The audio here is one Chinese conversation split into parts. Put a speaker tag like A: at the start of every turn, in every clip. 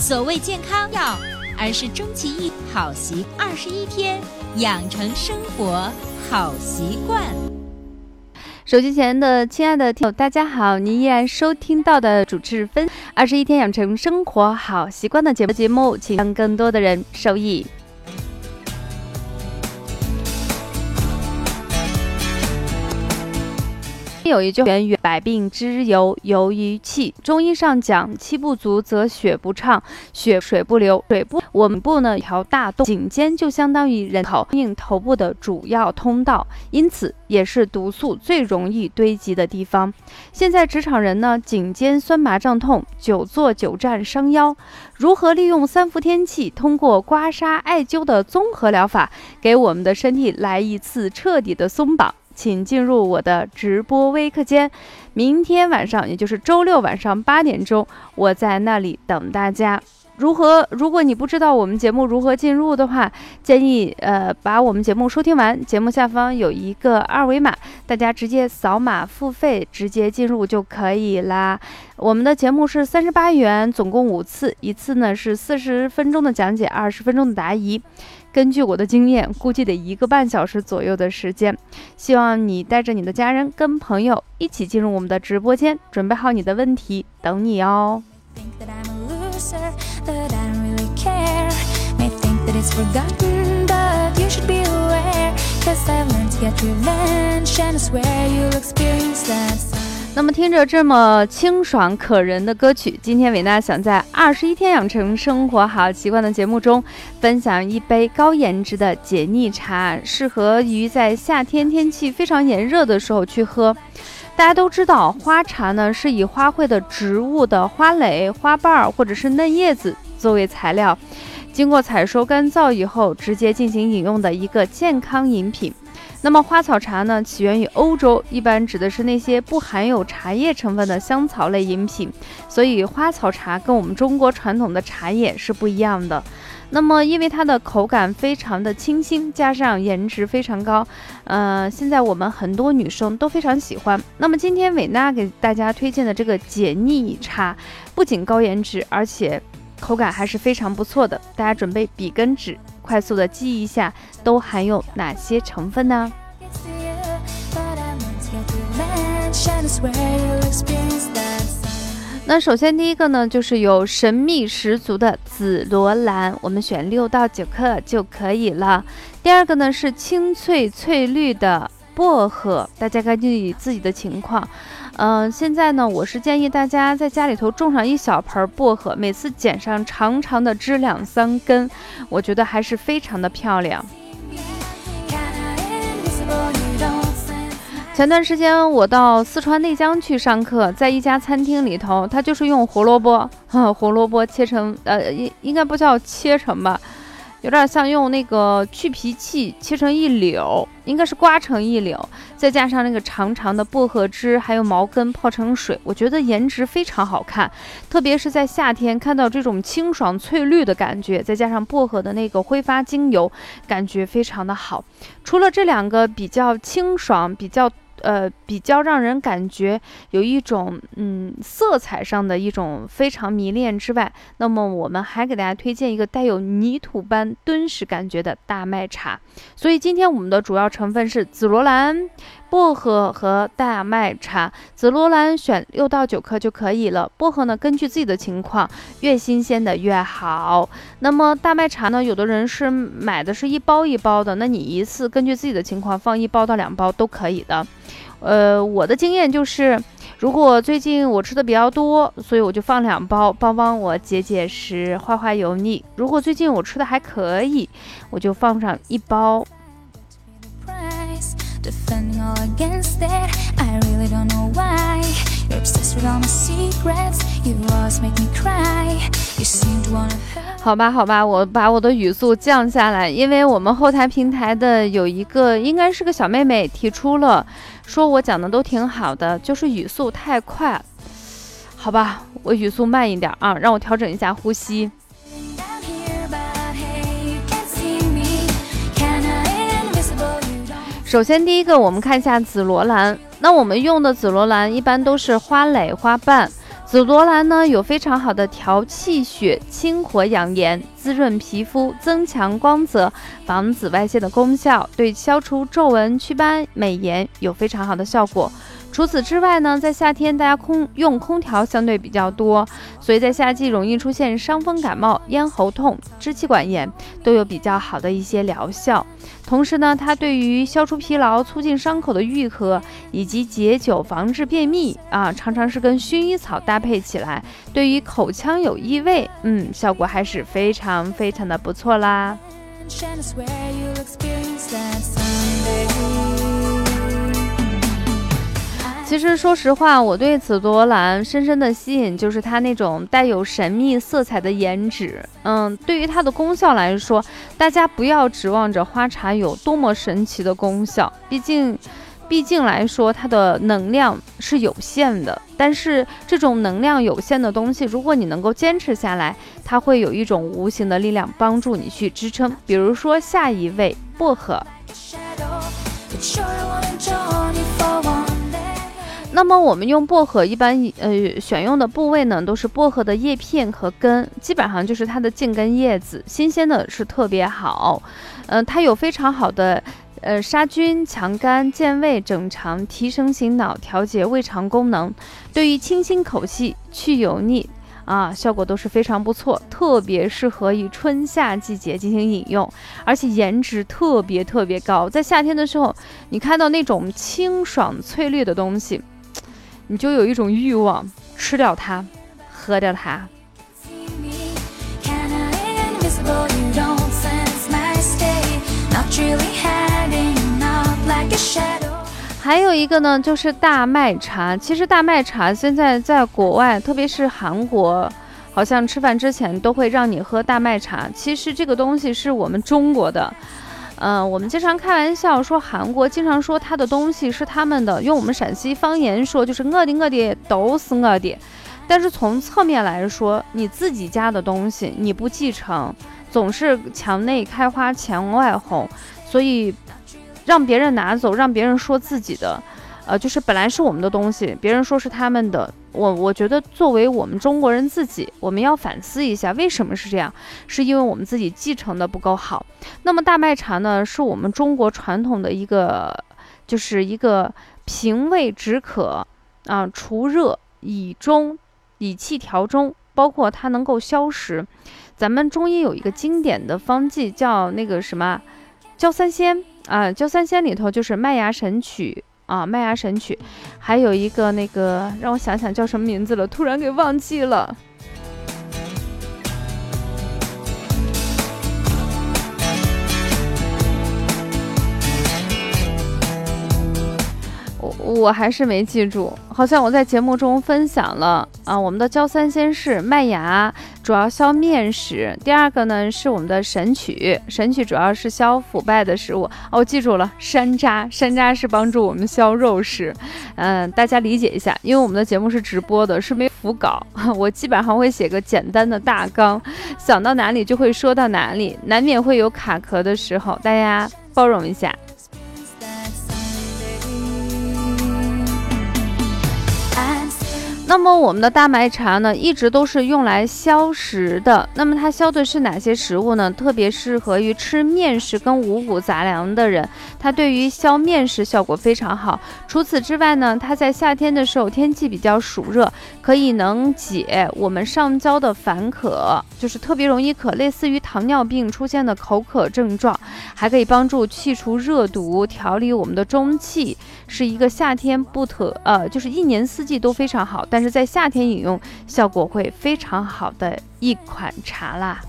A: 所谓健康药，而是终其一好习二十一天养成生活好习惯。
B: 手机前的亲爱的听友，大家好！您依然收听到的主持分二十一天养成生活好习惯的节目节目，请让更多的人受益。有一句源于百病之由由于气，中医上讲气不足则血不畅，血水不流，水不我们部呢一条大洞，颈肩就相当于人头应头部的主要通道，因此也是毒素最容易堆积的地方。现在职场人呢颈肩酸麻胀痛，久坐久站伤腰，如何利用三伏天气，通过刮痧、艾灸的综合疗法，给我们的身体来一次彻底的松绑？请进入我的直播微课间，明天晚上，也就是周六晚上八点钟，我在那里等大家。如何？如果你不知道我们节目如何进入的话，建议呃把我们节目收听完，节目下方有一个二维码，大家直接扫码付费，直接进入就可以啦。我们的节目是三十八元，总共五次，一次呢是四十分钟的讲解，二十分钟的答疑。根据我的经验，估计得一个半小时左右的时间。希望你带着你的家人跟朋友一起进入我们的直播间，准备好你的问题，等你哦。那么听着这么清爽可人的歌曲，今天伟娜想在二十一天养成生活好习惯的节目中，分享一杯高颜值的解腻茶，适合于在夏天天气非常炎热的时候去喝。大家都知道，花茶呢是以花卉的植物的花蕾、花瓣儿或者是嫩叶子作为材料，经过采收干燥以后，直接进行饮用的一个健康饮品。那么花草茶呢，起源于欧洲，一般指的是那些不含有茶叶成分的香草类饮品。所以花草茶跟我们中国传统的茶叶是不一样的。那么因为它的口感非常的清新，加上颜值非常高，呃，现在我们很多女生都非常喜欢。那么今天伟娜给大家推荐的这个解腻茶，不仅高颜值，而且口感还是非常不错的。大家准备笔跟纸。快速的记一下，都含有哪些成分呢？那首先第一个呢，就是有神秘十足的紫罗兰，我们选六到九克就可以了。第二个呢是清脆翠绿的薄荷，大家根据自己的情况。嗯，现在呢，我是建议大家在家里头种上一小盆薄荷，每次剪上长长的枝两三根，我觉得还是非常的漂亮。前段时间我到四川内江去上课，在一家餐厅里头，他就是用胡萝卜，胡萝卜切成，呃，应应该不叫切成吧。有点像用那个去皮器切成一绺，应该是刮成一绺，再加上那个长长的薄荷枝，还有毛根泡成水，我觉得颜值非常好看。特别是在夏天看到这种清爽翠绿的感觉，再加上薄荷的那个挥发精油，感觉非常的好。除了这两个比较清爽、比较。呃，比较让人感觉有一种嗯色彩上的一种非常迷恋之外，那么我们还给大家推荐一个带有泥土般敦实感觉的大麦茶。所以今天我们的主要成分是紫罗兰、薄荷和大麦茶。紫罗兰选六到九克就可以了，薄荷呢根据自己的情况，越新鲜的越好。那么大麦茶呢，有的人是买的是一包一包的，那你一次根据自己的情况放一包到两包都可以的。呃，我的经验就是，如果最近我吃的比较多，所以我就放两包，帮帮我解解食、化化油腻。如果最近我吃的还可以，我就放上一包。The final against there，i really don't know why. 好吧，好吧，我把我的语速降下来，因为我们后台平台的有一个应该是个小妹妹提出了，说我讲的都挺好的，就是语速太快。好吧，我语速慢一点啊，让我调整一下呼吸。首先第一个，我们看一下紫罗兰。那我们用的紫罗兰一般都是花蕾、花瓣。紫罗兰呢有非常好的调气血、清火养颜、滋润皮肤、增强光泽、防紫外线的功效，对消除皱纹、祛斑、美颜有非常好的效果。除此之外呢，在夏天大家空用空调相对比较多，所以在夏季容易出现伤风感冒、咽喉痛、支气管炎，都有比较好的一些疗效。同时呢，它对于消除疲劳、促进伤口的愈合以及解酒、防治便秘啊，常常是跟薰衣草搭配起来，对于口腔有异味，嗯，效果还是非常非常的不错啦。其实，说实话，我对紫罗兰深深的吸引就是它那种带有神秘色彩的颜值。嗯，对于它的功效来说，大家不要指望着花茶有多么神奇的功效，毕竟，毕竟来说它的能量是有限的。但是这种能量有限的东西，如果你能够坚持下来，它会有一种无形的力量帮助你去支撑。比如说下一位薄荷。那么我们用薄荷一般呃选用的部位呢，都是薄荷的叶片和根，基本上就是它的茎根叶子，新鲜的是特别好。嗯，它有非常好的呃杀菌、强肝、健胃、整肠、提神醒脑、调节胃肠功能，对于清新口气、去油腻啊，效果都是非常不错，特别适合于春夏季节进行饮用，而且颜值特别特别高。在夏天的时候，你看到那种清爽翠绿的东西。你就有一种欲望，吃掉它，喝掉它。还有一个呢，就是大麦茶。其实大麦茶现在在国外，特别是韩国，好像吃饭之前都会让你喝大麦茶。其实这个东西是我们中国的。嗯，我们经常开玩笑说韩国经常说他的东西是他们的，用我们陕西方言说就是我的我的都是我的。但是从侧面来说，你自己家的东西你不继承，总是墙内开花墙外红，所以让别人拿走，让别人说自己的。呃，就是本来是我们的东西，别人说是他们的，我我觉得作为我们中国人自己，我们要反思一下，为什么是这样？是因为我们自己继承的不够好。那么大麦茶呢，是我们中国传统的一个，就是一个平胃止渴啊，除热以中，以气调中，包括它能够消食。咱们中医有一个经典的方剂叫那个什么焦三仙啊，焦三仙里头就是麦芽神曲。啊，麦芽神曲，还有一个那个，让我想想叫什么名字了，突然给忘记了。我我还是没记住，好像我在节目中分享了啊。我们的焦三仙是麦芽，主要消面食；第二个呢是我们的神曲，神曲主要是消腐败的食物。哦，记住了，山楂，山楂是帮助我们消肉食。嗯，大家理解一下，因为我们的节目是直播的，是没辅稿，我基本上会写个简单的大纲，想到哪里就会说到哪里，难免会有卡壳的时候，大家包容一下。那么我们的大麦茶呢，一直都是用来消食的。那么它消的是哪些食物呢？特别适合于吃面食跟五谷杂粮的人，它对于消面食效果非常好。除此之外呢，它在夏天的时候天气比较暑热，可以能解我们上焦的烦渴，就是特别容易渴，类似于糖尿病出现的口渴症状，还可以帮助去除热毒，调理我们的中气，是一个夏天不特呃，就是一年四季都非常好，但。是在夏天饮用效果会非常好的一款茶啦。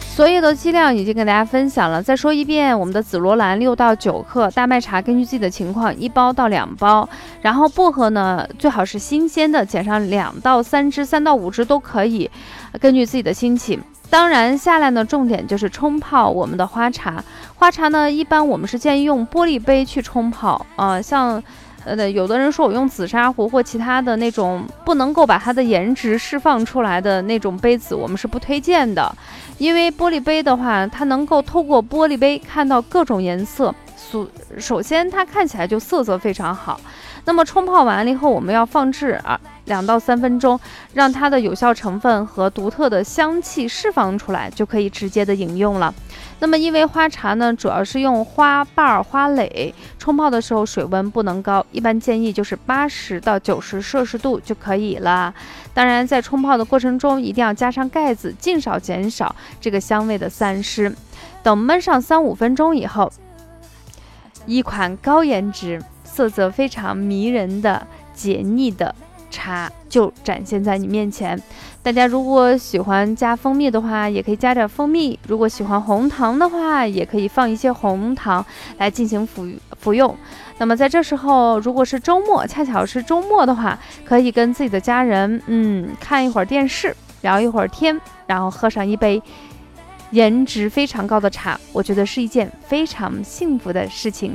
B: 所有的剂量已经跟大家分享了，再说一遍，我们的紫罗兰六到九克，大麦茶根据自己的情况一包到两包，然后薄荷呢最好是新鲜的，剪上两到三支，三到五支都可以，根据自己的心情。当然，下来呢，重点就是冲泡我们的花茶。花茶呢，一般我们是建议用玻璃杯去冲泡啊。像，呃，有的人说我用紫砂壶或其他的那种不能够把它的颜值释放出来的那种杯子，我们是不推荐的。因为玻璃杯的话，它能够透过玻璃杯看到各种颜色。所首先它看起来就色泽非常好。那么冲泡完了以后，我们要放置啊两到三分钟，让它的有效成分和独特的香气释放出来，就可以直接的饮用了。那么因为花茶呢，主要是用花瓣、花蕾冲泡的时候，水温不能高，一般建议就是八十到九十摄氏度就可以了。当然，在冲泡的过程中，一定要加上盖子，尽少减少这个香味的散失。等焖上三五分钟以后，一款高颜值。色泽非常迷人的解腻的茶就展现在你面前。大家如果喜欢加蜂蜜的话，也可以加点蜂蜜；如果喜欢红糖的话，也可以放一些红糖来进行服服用。那么在这时候，如果是周末，恰巧是周末的话，可以跟自己的家人，嗯，看一会儿电视，聊一会儿天，然后喝上一杯颜值非常高的茶，我觉得是一件非常幸福的事情。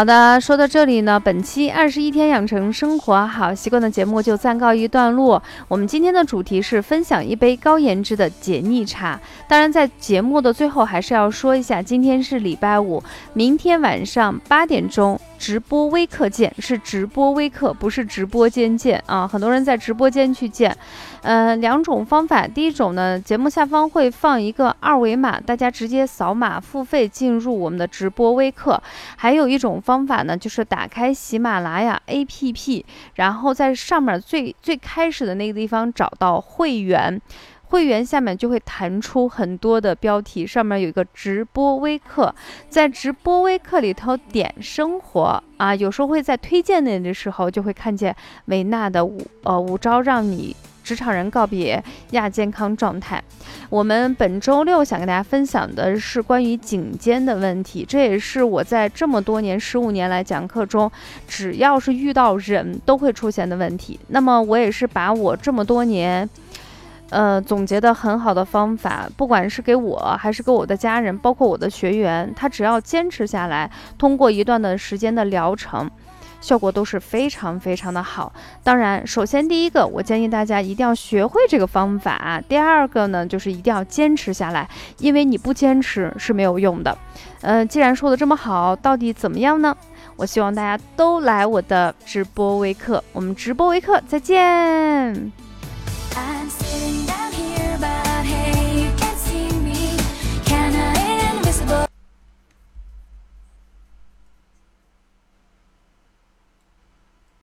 B: 好的，说到这里呢，本期二十一天养成生活好习惯的节目就暂告一段落。我们今天的主题是分享一杯高颜值的解腻茶。当然，在节目的最后还是要说一下，今天是礼拜五，明天晚上八点钟。直播微课见是直播微课，不是直播间见啊！很多人在直播间去见，呃，两种方法。第一种呢，节目下方会放一个二维码，大家直接扫码付费进入我们的直播微课。还有一种方法呢，就是打开喜马拉雅 APP，然后在上面最最开始的那个地方找到会员。会员下面就会弹出很多的标题，上面有一个直播微课，在直播微课里头点生活啊，有时候会在推荐那的时候就会看见维娜的五呃五招让你职场人告别亚健康状态。我们本周六想跟大家分享的是关于颈肩的问题，这也是我在这么多年十五年来讲课中，只要是遇到人都会出现的问题。那么我也是把我这么多年。呃，总结的很好的方法，不管是给我还是给我的家人，包括我的学员，他只要坚持下来，通过一段的时间的疗程，效果都是非常非常的好。当然，首先第一个，我建议大家一定要学会这个方法；第二个呢，就是一定要坚持下来，因为你不坚持是没有用的。嗯，既然说的这么好，到底怎么样呢？我希望大家都来我的直播微课，我们直播微课再见。